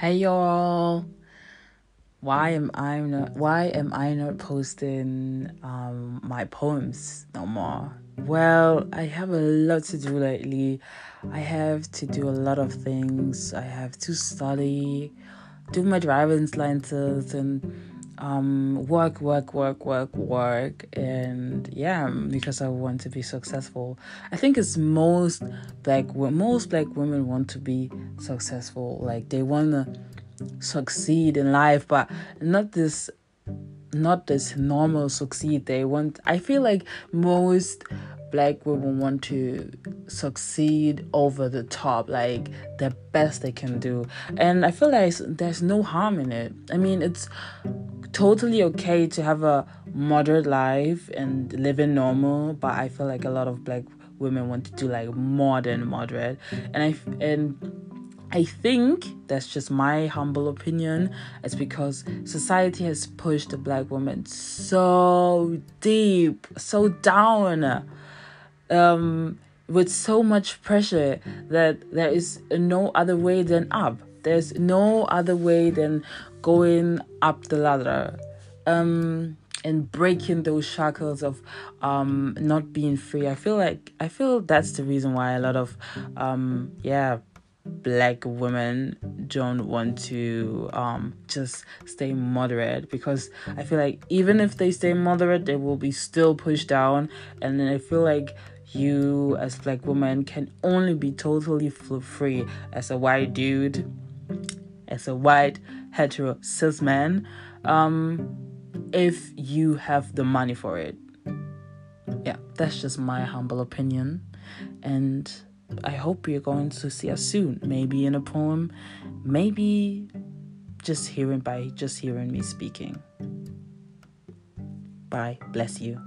Hey y'all. Why am I not why am I not posting um my poems no more? Well, I have a lot to do lately. I have to do a lot of things. I have to study, do my driver's license and um, work, work, work, work, work, and yeah, because I want to be successful. I think it's most like most black women want to be successful. Like they want to succeed in life, but not this, not this normal succeed. They want. I feel like most black women want to succeed over the top, like the best they can do. And I feel like there's no harm in it. I mean, it's totally okay to have a moderate life and live in normal, but I feel like a lot of black women want to do like more than moderate. And I and I think that's just my humble opinion. It's because society has pushed the black woman so deep, so down um, with so much pressure that there is no other way than up. There's no other way than going up the ladder um, and breaking those shackles of um, not being free. I feel like I feel that's the reason why a lot of um, yeah black women don't want to um, just stay moderate because I feel like even if they stay moderate, they will be still pushed down, and then I feel like you as black woman can only be totally free as a white dude as a white hetero cis man um, if you have the money for it. Yeah that's just my humble opinion. And i hope you're going to see us soon. Maybe in a poem. Maybe just hearing by just hearing me speaking. Bye. Bless you